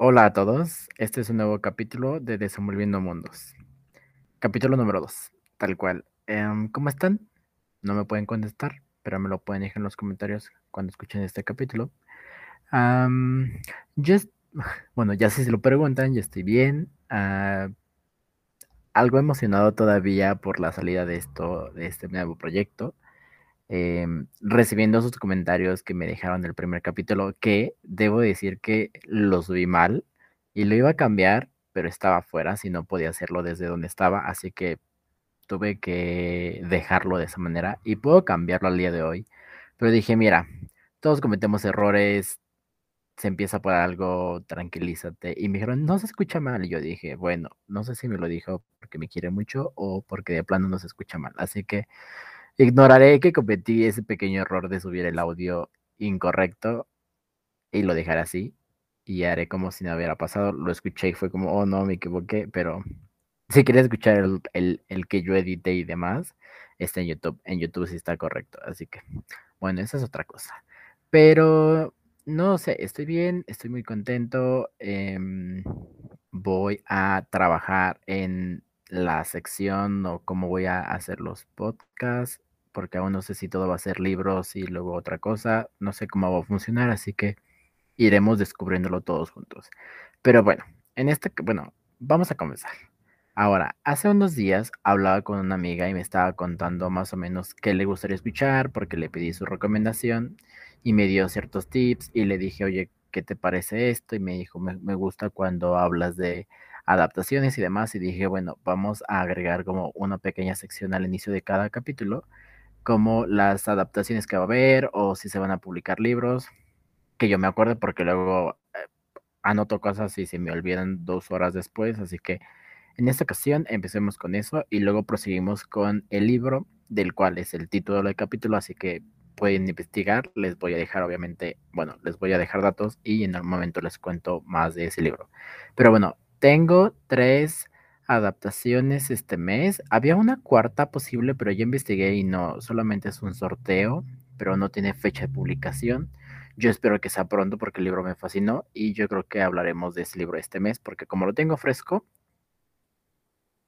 Hola a todos, este es un nuevo capítulo de Desenvolviendo Mundos. Capítulo número 2, tal cual. Em, ¿Cómo están? No me pueden contestar, pero me lo pueden dejar en los comentarios cuando escuchen este capítulo. bueno, ya si se lo preguntan, yo estoy bien. Ah, algo emocionado todavía por la salida de esto, de este nuevo proyecto. Em, recibiendo sus comentarios que me dejaron el primer capítulo, que debo decir que los vi mal y lo iba a cambiar, pero estaba fuera, si no podía hacerlo desde donde estaba, así que tuve que dejarlo de esa manera y puedo cambiarlo al día de hoy. Pero dije, mira, todos cometemos errores, se empieza por algo, tranquilízate. Y me dijeron, no se escucha mal. Y yo dije, bueno, no sé si me lo dijo porque me quiere mucho o porque de plano no se escucha mal. Así que Ignoraré que cometí ese pequeño error de subir el audio incorrecto y lo dejaré así. Y haré como si no hubiera pasado. Lo escuché y fue como, oh no, me equivoqué. Pero si quieres escuchar el, que yo edité y demás, está en YouTube. En YouTube sí está correcto. Así que, bueno, esa es otra cosa. Pero no sé, estoy bien, estoy muy contento. Em, voy a trabajar en la sección o cómo voy a hacer los podcasts porque aún no sé si todo va a ser libros y luego otra cosa, no sé cómo va a funcionar, así que iremos descubriéndolo todos juntos. Pero bueno, en este, bueno, vamos a comenzar. Ahora, hace unos días hablaba con una amiga y me estaba contando más o menos qué le gustaría escuchar porque le pedí su recomendación y me dio ciertos tips y le dije, oye, ¿qué te parece esto? Y me dijo, me, me gusta cuando hablas de adaptaciones y demás y dije, bueno, vamos a agregar como una pequeña sección al inicio de cada capítulo como las adaptaciones que va a haber o si se van a publicar libros, que yo me acuerdo porque luego eh, anoto cosas y se me olvidan dos horas después, así que en esta ocasión empecemos con eso y luego proseguimos con el libro del cual es el título del capítulo, así que pueden investigar, les voy a dejar obviamente, bueno, les voy a dejar datos y en algún momento les cuento más de ese libro. Pero bueno, tengo tres adaptaciones este mes. Había una cuarta posible, pero ya investigué y no, solamente es un sorteo, pero no tiene fecha de publicación. Yo espero que sea pronto porque el libro me fascinó y yo creo que hablaremos de ese libro este mes porque como lo tengo fresco,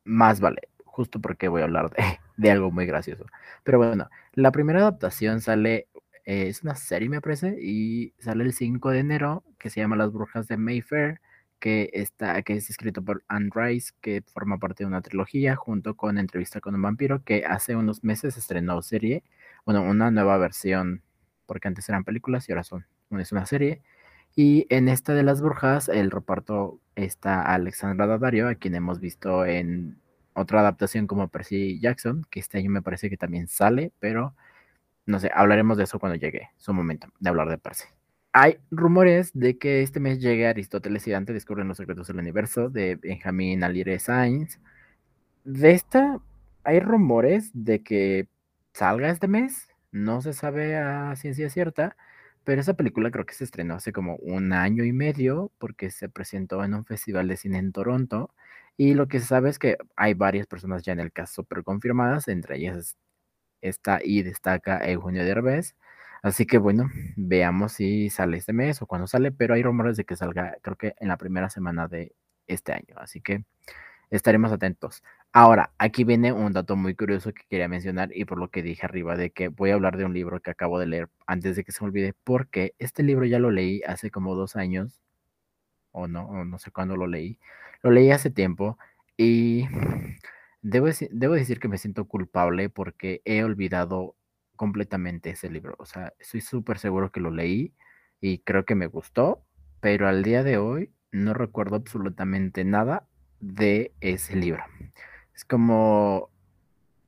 más vale, justo porque voy a hablar de, algo muy gracioso. Pero bueno, la primera adaptación sale, eh, es una serie me parece, y sale el 5 de enero que se llama Las Brujas de Mayfair que, está, que es escrito por Anne Rice, que forma parte de una trilogía, junto con Entrevista con un vampiro, que hace unos meses estrenó serie, bueno, una nueva versión, porque antes eran películas y ahora son, es una serie. Y en esta de las brujas, el reparto está Alexandra Daddario, a quien hemos visto en otra adaptación como Percy Jackson, que este año me parece que también sale, pero no sé, hablaremos de eso cuando llegue su momento de hablar de Percy. Hay rumores de que este mes llegue Aristóteles y Dante descubren los secretos del universo de Benjamin Alire Sainz. De esta, hay rumores de que salga este mes. No se sabe a ciencia cierta, pero esa película creo que se estrenó hace como un año y medio porque se presentó en un festival de cine en Toronto. Y lo que se sabe es que hay varias personas ya en el caso pero confirmadas, entre ellas está y destaca Eugenio Derbez Así que bueno, veamos si sale este mes o cuando sale, pero hay rumores de que salga, creo que en la primera semana de este año. Así que estaremos atentos. Ahora, aquí viene un dato muy curioso que quería mencionar y por lo que dije arriba de que voy a hablar de un libro que acabo de leer antes de que se me olvide, porque este libro ya lo leí hace como dos años, o no, o no sé cuándo lo leí. Lo leí hace tiempo y debo, debo decir que me siento culpable porque he olvidado completamente ese libro. O sea, estoy súper seguro que lo leí y creo que me gustó, pero al día de hoy no recuerdo absolutamente nada de ese libro. Es como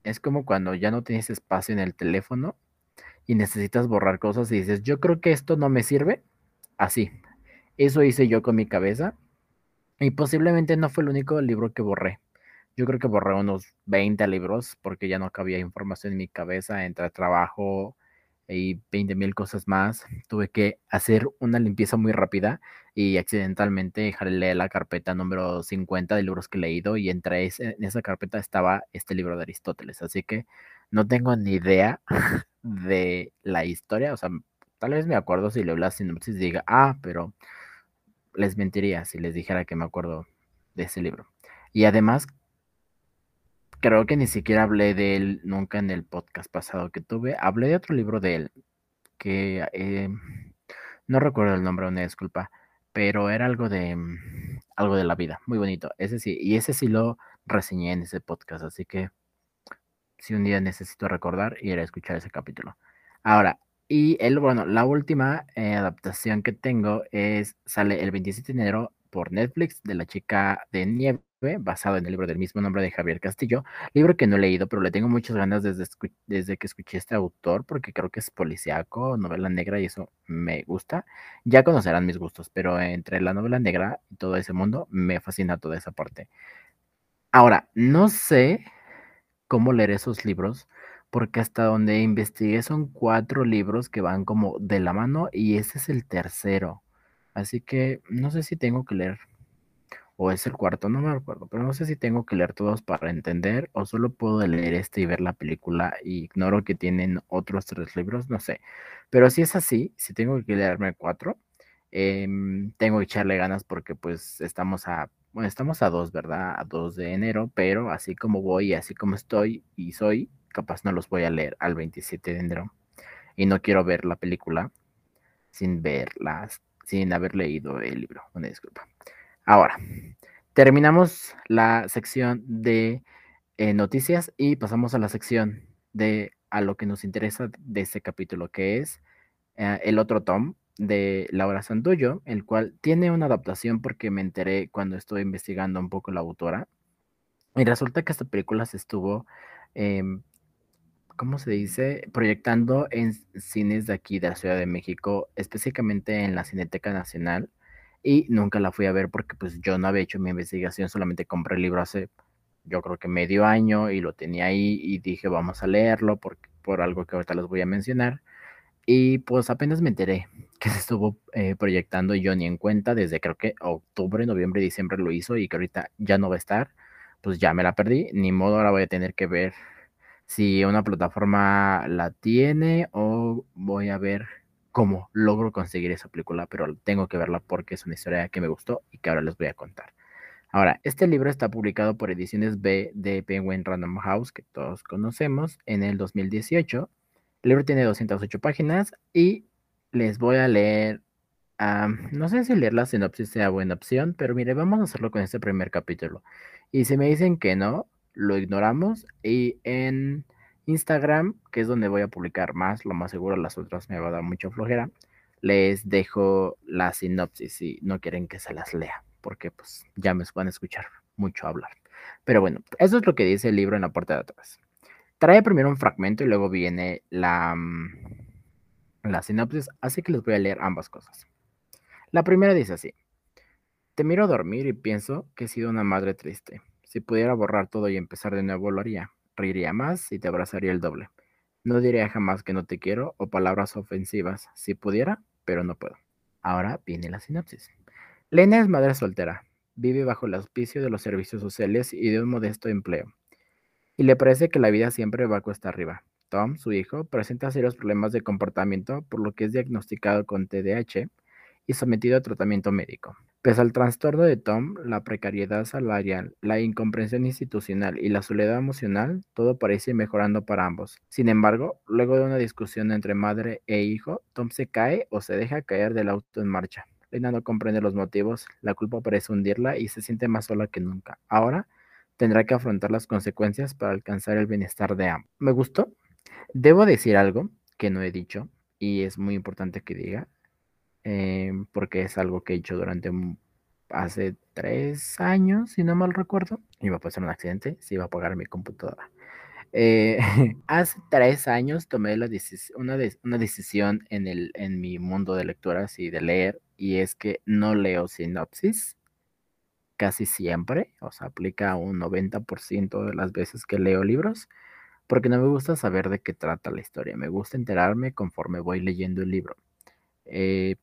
es como cuando ya no tienes espacio en el teléfono y necesitas borrar cosas y dices, "Yo creo que esto no me sirve." Así. Eso hice yo con mi cabeza y posiblemente no fue el único libro que borré. Yo creo que borré unos 20 libros porque ya no cabía información en mi cabeza entre trabajo y 20 mil cosas más. Tuve que hacer una limpieza muy rápida y accidentalmente jalé la carpeta número 50 de libros que he leído y entre en esa carpeta estaba este libro de Aristóteles. Así que no tengo ni idea de la historia. O sea, tal vez me acuerdo si leo la sinopsis y diga, ah, pero les mentiría si les dijera que me acuerdo de ese libro. Y además, creo que ni siquiera hablé de él nunca en el podcast pasado que tuve. Hablé de otro libro de él, que eh, no recuerdo el nombre, una disculpa, pero era algo de algo de la vida, muy bonito. Ese sí, y ese sí lo reseñé en ese podcast, así que si un día necesito recordar, ir a escuchar ese capítulo. Ahora, y el, bueno, la última eh, adaptación que tengo es, sale el 27 de enero por Netflix de La chica de nieve, basado en el libro del mismo nombre de Javier Castillo, libro que no he leído, pero le tengo muchas ganas desde, que escuché este autor, porque creo que es policíaco, novela negra y eso me gusta. Ya conocerán mis gustos, pero entre la novela negra y todo ese mundo, me fascina toda esa parte. Ahora, no sé cómo leer esos libros, porque hasta donde investigué son cuatro libros que van como de la mano y ese es el tercero. Así que no sé si tengo que leer, o es el cuarto, no me recuerdo, pero no sé si tengo que leer todos para entender o solo puedo leer este y ver la película y ignoro que tienen otros tres libros, no sé. Pero si es así, si tengo que leerme cuatro, em, tengo que echarle ganas porque pues estamos a bueno, estamos a 2, ¿verdad? A 2 de enero, pero así como voy, así como estoy y soy, capaz no los voy a leer al 27 de enero. Y no quiero ver la película sin verlas, sin haber leído el libro. Una disculpa. Ahora, terminamos la sección de eh, noticias y pasamos a la sección de a lo que nos interesa de este capítulo, que es eh, el otro tom de Laura Santuyo, el cual tiene una adaptación porque me enteré cuando estuve investigando un poco la autora. Y resulta que esta película se estuvo, em, ¿cómo se dice? Proyectando en cines de aquí, de la Ciudad de México, específicamente en la Cineteca Nacional. Y nunca la fui a ver porque pues yo no había hecho mi investigación, solamente compré el libro hace, yo creo que medio año y lo tenía ahí y dije vamos a leerlo por, por algo que ahorita les voy a mencionar. Y pues apenas me enteré que se estuvo eh, proyectando ni en cuenta desde creo que octubre, noviembre, diciembre lo hizo y que ahorita ya no va a estar, pues ya me la perdí. Ni modo, ahora voy a tener que ver si una plataforma la tiene o voy a ver cómo logro conseguir esa película, pero tengo que verla porque es una historia que me gustó y que ahora les voy a contar. Ahora, este libro está publicado por Ediciones B de Penguin Random House, que todos conocemos, en el 2018 el libro tiene 208 páginas y les voy a leer, no sé si leer la sinopsis sea buena opción, pero mire, vamos a hacerlo con este primer capítulo. Y si me dicen que no, lo ignoramos y en Instagram, que es donde voy a publicar más, lo más seguro las otras me va a dar mucha flojera, les dejo la sinopsis si no quieren que se las lea, porque pues ya me van a escuchar mucho hablar. Pero bueno, eso es lo que dice el libro en la parte de atrás. Trae primero un fragmento y luego viene la, mm, la sinopsis, así que les voy a leer ambas cosas. La primera dice así. Te miro a dormir y pienso que he sido una madre triste. Si pudiera borrar todo y empezar de nuevo lo haría. Reiría más y te abrazaría el doble. No diría jamás que no te quiero o palabras ofensivas. Si pudiera, pero no puedo. Ahora viene la sinopsis. Lena es madre soltera. Vive bajo el auspicio de los servicios sociales y de un modesto empleo y le parece que la vida siempre va a cuesta arriba. Tom, su hijo, presenta serios problemas de comportamiento, por lo que es diagnosticado con TDAH y sometido a tratamiento médico. Pese al trastorno de Tom, la precariedad salarial, la incomprensión institucional y la soledad emocional, todo parece mejorando para ambos. Sin embargo, luego de una discusión entre madre e hijo, Tom se cae o se deja caer del auto en marcha. Lena no comprende los motivos, la culpa parece hundirla y se siente más sola que nunca. Ahora, tendrá que afrontar las consecuencias para alcanzar el bienestar de ambos. ¿Me gustó? Debo decir algo que no he dicho y es muy importante que diga, em, porque es algo que he hecho durante hace tres años, si no mal recuerdo. Iba a pasar un accidente, se iba a apagar mi computadora. Eh, hace tres años tomé la una, una, decisión en, el, en mi mundo de lecturas y de leer, y es que no leo sinopsis casi siempre, o sea, aplica un 90% de las veces que leo libros, porque no me gusta saber de qué trata la historia, me gusta enterarme conforme voy leyendo el libro. Eh,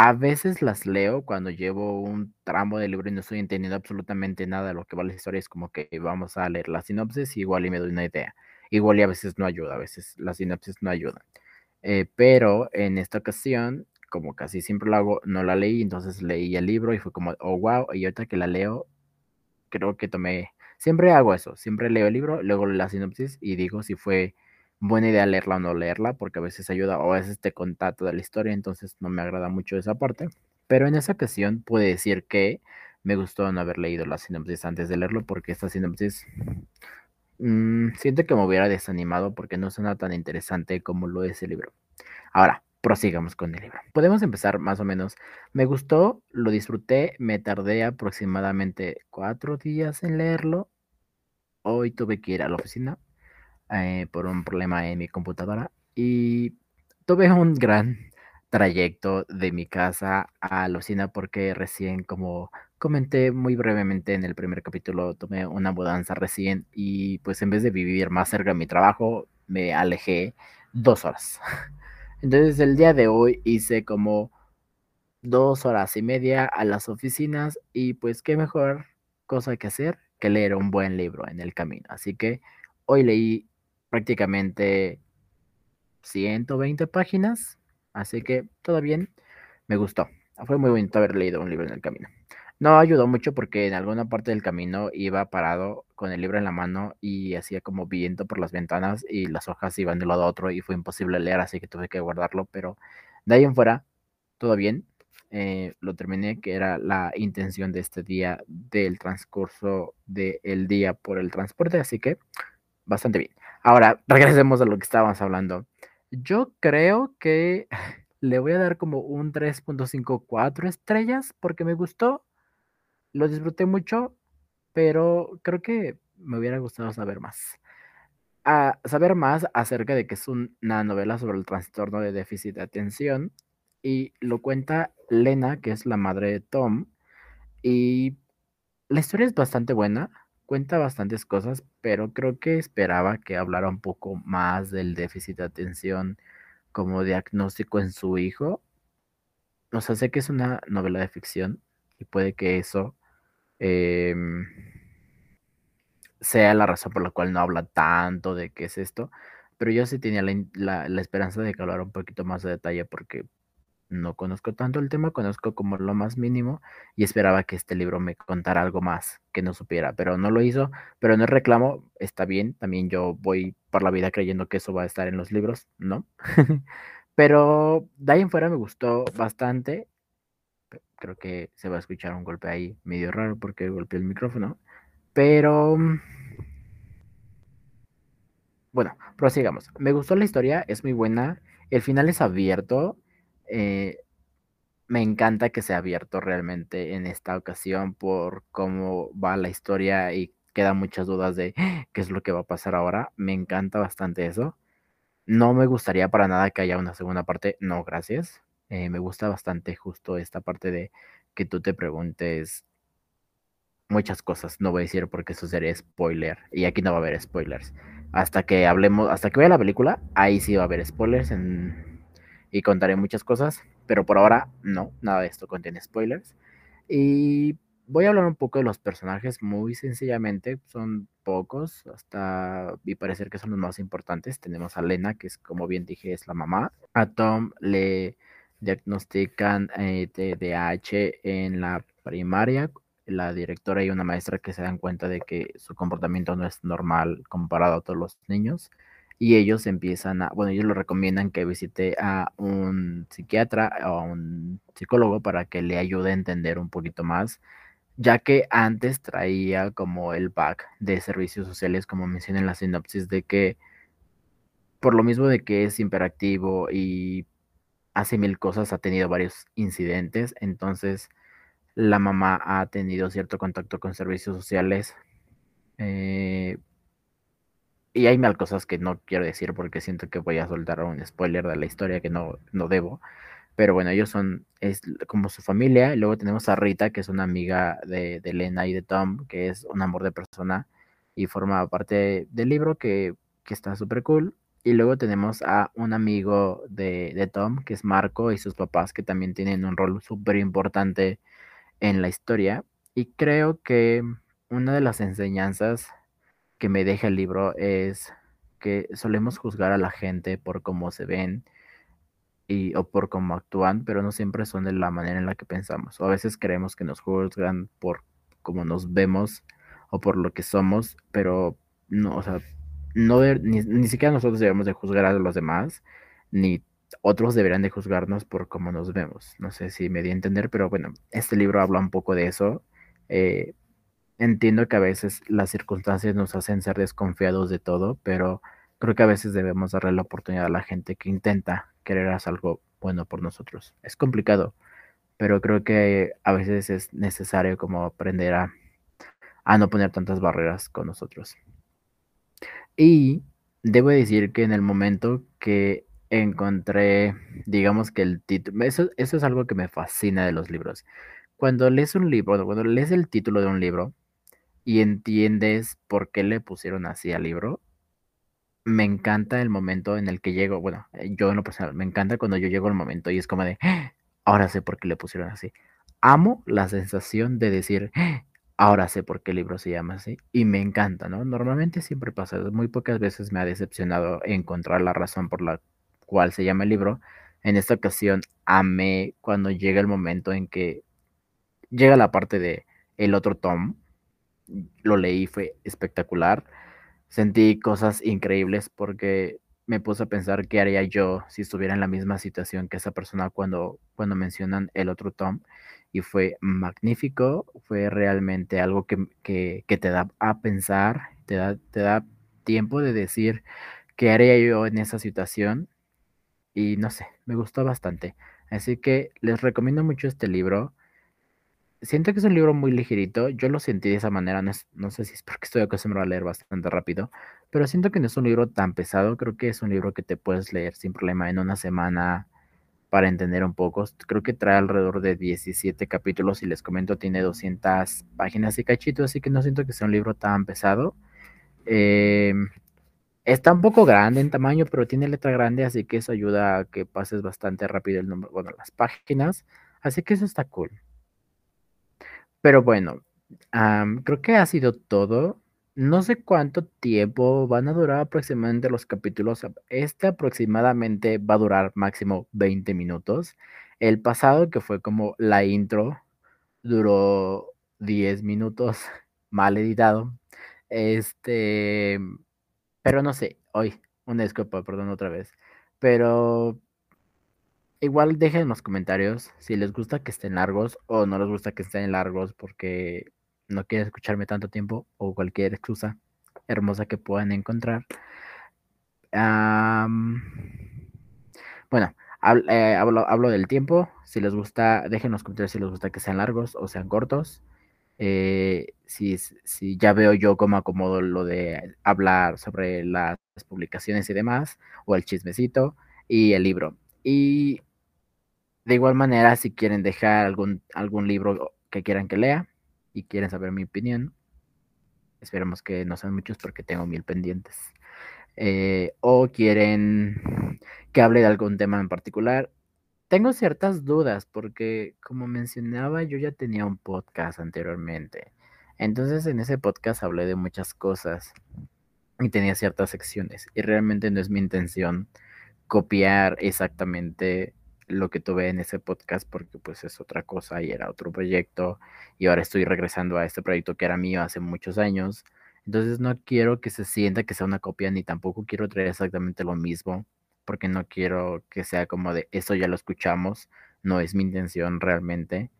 a veces las leo cuando llevo un tramo de libro y no estoy entendiendo absolutamente nada de lo que va la historia, es como que vamos a leer la sinopsis igual y me doy una idea. Igual y a veces no ayuda, a veces la sinopsis no ayuda. Eh, pero en esta ocasión como casi siempre lo hago, no la leí, entonces leí el libro y fue como, oh, wow, y ahorita que la leo, creo que tomé, siempre hago eso, siempre leo el libro, luego la sinopsis y digo si fue buena idea leerla o no leerla, porque a veces ayuda o a veces te conta toda la historia, entonces no me agrada mucho esa parte. Pero en esa ocasión pude decir que me gustó no haber leído la sinopsis antes de leerlo, porque esta sinopsis mmm, siento que me hubiera desanimado porque no suena tan interesante como lo es el libro. Ahora, prosigamos con el libro. Podemos empezar más o menos. Me gustó, lo disfruté, me tardé aproximadamente cuatro días en leerlo. Hoy tuve que ir a la oficina eh, por un problema en mi computadora y tuve un gran trayecto de mi casa a la oficina porque recién, como comenté muy brevemente en el primer capítulo, tomé una mudanza recién y pues en vez de vivir más cerca de mi trabajo, me alejé dos horas. Entonces el día de hoy hice como dos horas y media a las oficinas y pues qué mejor cosa que hacer que leer un buen libro en el camino. Así que hoy leí prácticamente 120 páginas, así que todo bien, me gustó. Fue muy bonito haber leído un libro en el camino. No ayudó mucho porque en alguna parte del camino iba parado con el libro en la mano y hacía como viento por las ventanas y las hojas iban de un lado a otro y fue imposible leer, así que tuve que guardarlo, pero de ahí en fuera, todo bien. Eh, lo terminé, que era la intención de este día del transcurso del día por el transporte, así que bastante bien. Ahora, regresemos a lo que estábamos hablando. Yo creo que le voy a dar como un 3.54 estrellas porque me gustó, lo disfruté mucho, pero creo que me hubiera gustado saber más. A saber más acerca de que es una novela sobre el trastorno de déficit de atención y lo cuenta Lena, que es la madre de Tom, y la historia es bastante buena cuenta bastantes cosas, pero creo que esperaba que hablara un poco más del déficit de atención como diagnóstico en su hijo. O sea, sé que es una novela de ficción y puede que eso em, sea la razón por la cual no habla tanto de qué es esto, pero yo sí tenía la, la esperanza de que hablara un poquito más de detalle porque no conozco tanto el tema, conozco como lo más mínimo y esperaba que este libro me contara algo más que no supiera, pero no lo hizo, pero no reclamo, está bien, también yo voy por la vida creyendo que eso va a estar en los libros, ¿no? pero de ahí en fuera me gustó bastante, creo que se va a escuchar un golpe ahí medio raro porque golpeé el micrófono, pero... Bueno, prosigamos. Me gustó la historia, es muy buena. El final es abierto eh, me encanta que sea abierto realmente en esta ocasión por cómo va la historia y quedan muchas dudas de qué es lo que va a pasar ahora. Me encanta bastante eso. No me gustaría para nada que haya una segunda parte. No, gracias. Eh, me gusta bastante justo esta parte de que tú te preguntes muchas cosas. No voy a decir porque eso sería spoiler. Y aquí no va a haber spoilers. Hasta que hablemos, hasta que vea la película, ahí sí va a haber spoilers en y contaré muchas cosas, pero por ahora no, nada de esto contiene spoilers. Y voy a hablar un poco de los personajes muy sencillamente, son pocos, hasta mi parecer que son los más importantes. Tenemos a Lena, que es como bien dije, es la mamá. A Tom le diagnostican eh, en la primaria. La directora y una maestra que se dan cuenta de que su comportamiento no es normal comparado a todos los niños y ellos empiezan a, bueno, ellos lo recomiendan que visite a un psiquiatra o a un psicólogo para que le ayude a entender un poquito más, ya que antes traía como el pack de servicios sociales, como mencioné en la sinopsis, de que por lo mismo de que es hiperactivo y hace mil cosas, ha tenido varios incidentes, entonces la mamá ha tenido cierto contacto con servicios sociales. Eh, y hay mal cosas que no quiero decir porque siento que voy a soltar un spoiler de la historia que no, no debo. Pero bueno, ellos son es como su familia. Y luego tenemos a Rita, que es una amiga de, de Elena y de Tom, que es un amor de persona y forma parte del libro que, que está súper cool. Y luego tenemos a un amigo de, de, Tom, que es Marco, y sus papás, que también tienen un rol súper importante en la historia. Y creo que una de las enseñanzas que me deja el libro es que solemos juzgar a la gente por cómo se ven y, o por cómo actúan, pero no siempre son de la manera en la que pensamos. O a veces creemos que nos juzgan por cómo nos vemos o por lo que somos, pero no, o sea, no ni, ni siquiera nosotros debemos de juzgar a los demás, ni otros deberían de juzgarnos por cómo nos vemos. No sé si me di a entender, pero bueno, este libro habla un poco de eso. Eh, entiendo que a veces las circunstancias nos hacen ser desconfiados de todo, pero creo que a veces debemos darle la oportunidad a la gente que intenta querer hacer algo bueno por nosotros. Es complicado, pero creo que a veces es necesario como aprender a, a no poner tantas barreras con nosotros. Y debo decir que en el momento que encontré, digamos que el título, eso, eso es algo que me fascina de los libros. Cuando lees un libro, cuando lees el título de un libro y entiendes por qué le pusieron así al libro, me encanta el momento en el que llego, bueno, yo en lo personal, me encanta cuando yo llego al momento y es como de, ¡Ah! ahora sé por qué le pusieron así. Amo la sensación de decir, ¡Ah! ahora sé por qué el libro se llama así y me encanta, ¿no? Normalmente siempre pasa, muy pocas veces me ha decepcionado encontrar la razón por la cual se llama el libro. En esta ocasión amé cuando llega el momento en que llega la parte de el otro tom. Lo leí, fue espectacular. Sentí cosas increíbles porque me puse a pensar qué haría yo si estuviera en la misma situación que esa persona cuando, cuando mencionan el otro tom. Y fue magnífico, fue realmente algo que, que, que te da a pensar, te da, te da tiempo de decir qué haría yo en esa situación y no sé, me gustó bastante. Así que les recomiendo mucho este libro. Siento que es un libro muy ligerito, yo lo sentí de esa manera, no, sé si es porque estoy acostumbrado a leer bastante rápido, pero siento que no es un libro tan pesado, creo que es un libro que te puedes leer sin problema en una semana para entender un poco. Creo que trae alrededor de 17 capítulos y les comento, tiene 200 páginas y cachito, así que no siento que sea un libro tan pesado. Eh, Está un poco grande en tamaño, pero tiene letra grande, así que eso ayuda a que pases bastante rápido el número, bueno, las páginas. Así que eso está cool. Pero bueno, creo que ha sido todo. No sé cuánto tiempo van a durar aproximadamente los capítulos. Este aproximadamente va a durar máximo 20 minutos. El pasado, que fue como la intro, duró 10 minutos, mal editado. Este, pero no sé, hoy, una disculpa, perdón otra vez. Pero igual dejen en los comentarios si les gusta que estén largos o no les gusta que estén largos porque no quieren escucharme tanto tiempo o cualquier excusa hermosa que puedan encontrar. bueno, eh, hablo, hablo, del tiempo. Si les gusta, dejen en los comentarios si les gusta que sean largos o sean cortos. Eh, si, si, ya veo yo cómo acomodo lo de hablar sobre las publicaciones y demás, o el chismecito y el libro. Y de igual manera, si quieren dejar algún, algún libro que quieran que lea y quieren saber mi opinión, esperemos que no sean muchos porque tengo mil pendientes. Eh, o quieren que hable de algún tema en particular, tengo ciertas dudas porque, como mencionaba, yo ya tenía un podcast anteriormente. Entonces, en ese podcast hablé de muchas cosas y tenía ciertas secciones. Y realmente no es mi intención copiar exactamente lo que tuve en ese podcast porque pues es otra cosa y era otro proyecto y ahora estoy regresando a este proyecto que era mío hace muchos años. Entonces no quiero que se sienta que sea una copia ni tampoco quiero traer exactamente lo mismo porque no quiero que sea como de eso ya lo escuchamos, no es mi intención realmente,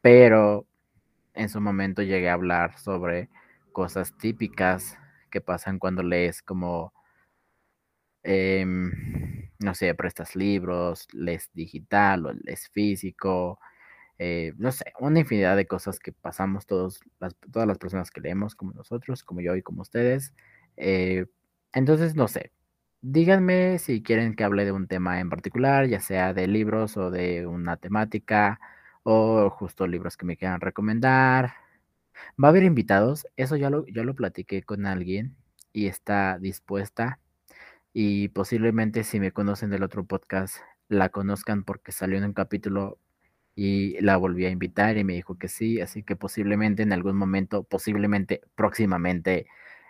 pero en su momento llegué a hablar sobre cosas típicas que pasan cuando lees como, em, no sé, prestas libros, lees digital o lees físico, eh, no sé, una infinidad de cosas que pasamos todos las, todas las personas que leemos, como nosotros, como yo y como ustedes. Eh, entonces, no sé, Díganme si quieren que hable de un tema en particular, ya sea de libros o de una temática, o justo libros que me quieran recomendar. Va a haber invitados, eso ya lo, ya lo platiqué con alguien y está dispuesta. Y posiblemente si me conocen del otro podcast, la conozcan porque salió en un capítulo y la volví a invitar y me dijo que sí, así que posiblemente en algún momento, posiblemente próximamente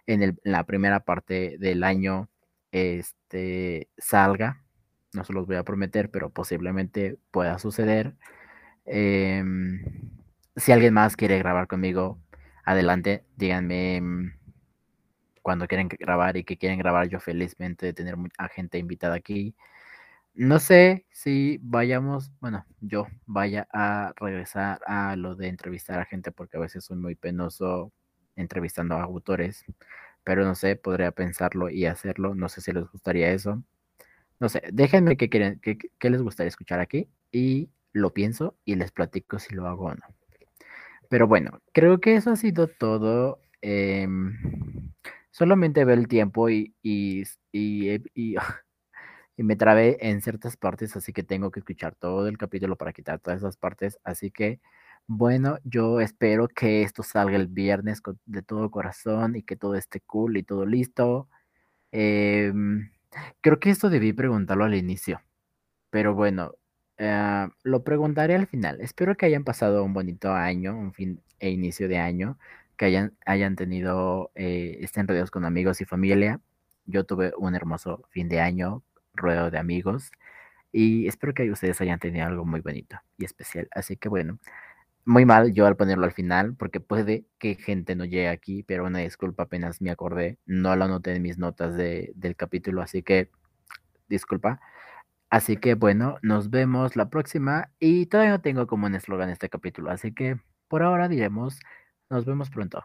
en, el, la primera parte del año este, salga no se los voy a prometer, pero posiblemente pueda suceder. Em, si alguien más quiere grabar conmigo, adelante, díganme em, cuando quieren grabar y que quieren grabar yo felizmente de tener a gente invitada aquí. No sé si vayamos, bueno, yo vaya a regresar a lo de entrevistar a gente porque a veces soy muy penoso entrevistando a autores, pero no sé, podría pensarlo y hacerlo. No sé si les gustaría eso. No sé, déjenme qué quieren, qué les gustaría escuchar aquí y lo pienso y les platico si lo hago o no. Pero bueno, creo que eso ha sido todo. Em, solamente veo el tiempo y, y, y, y, me trabé en ciertas partes, así que tengo que escuchar todo el capítulo para quitar todas esas partes. Así que, bueno, yo espero que esto salga el viernes de todo corazón y que todo esté cool y todo listo. Em, creo que esto debí preguntarlo al inicio, pero bueno, eh, lo preguntaré al final. Espero que hayan pasado un bonito año, un fin e inicio de año, que hayan, hayan tenido, eh, estén rodeados con amigos y familia. Yo tuve un hermoso fin de año, rodeado de amigos, y espero que ustedes hayan tenido algo muy bonito y especial. Así que bueno, muy mal yo al ponerlo al final, porque puede que gente no llegue aquí, pero una disculpa, apenas me acordé, no lo anoté en mis notas de, del capítulo, así que disculpa. Así que bueno, nos vemos la próxima y todavía no tengo como un eslogan este capítulo, así que por ahora diremos, nos vemos pronto.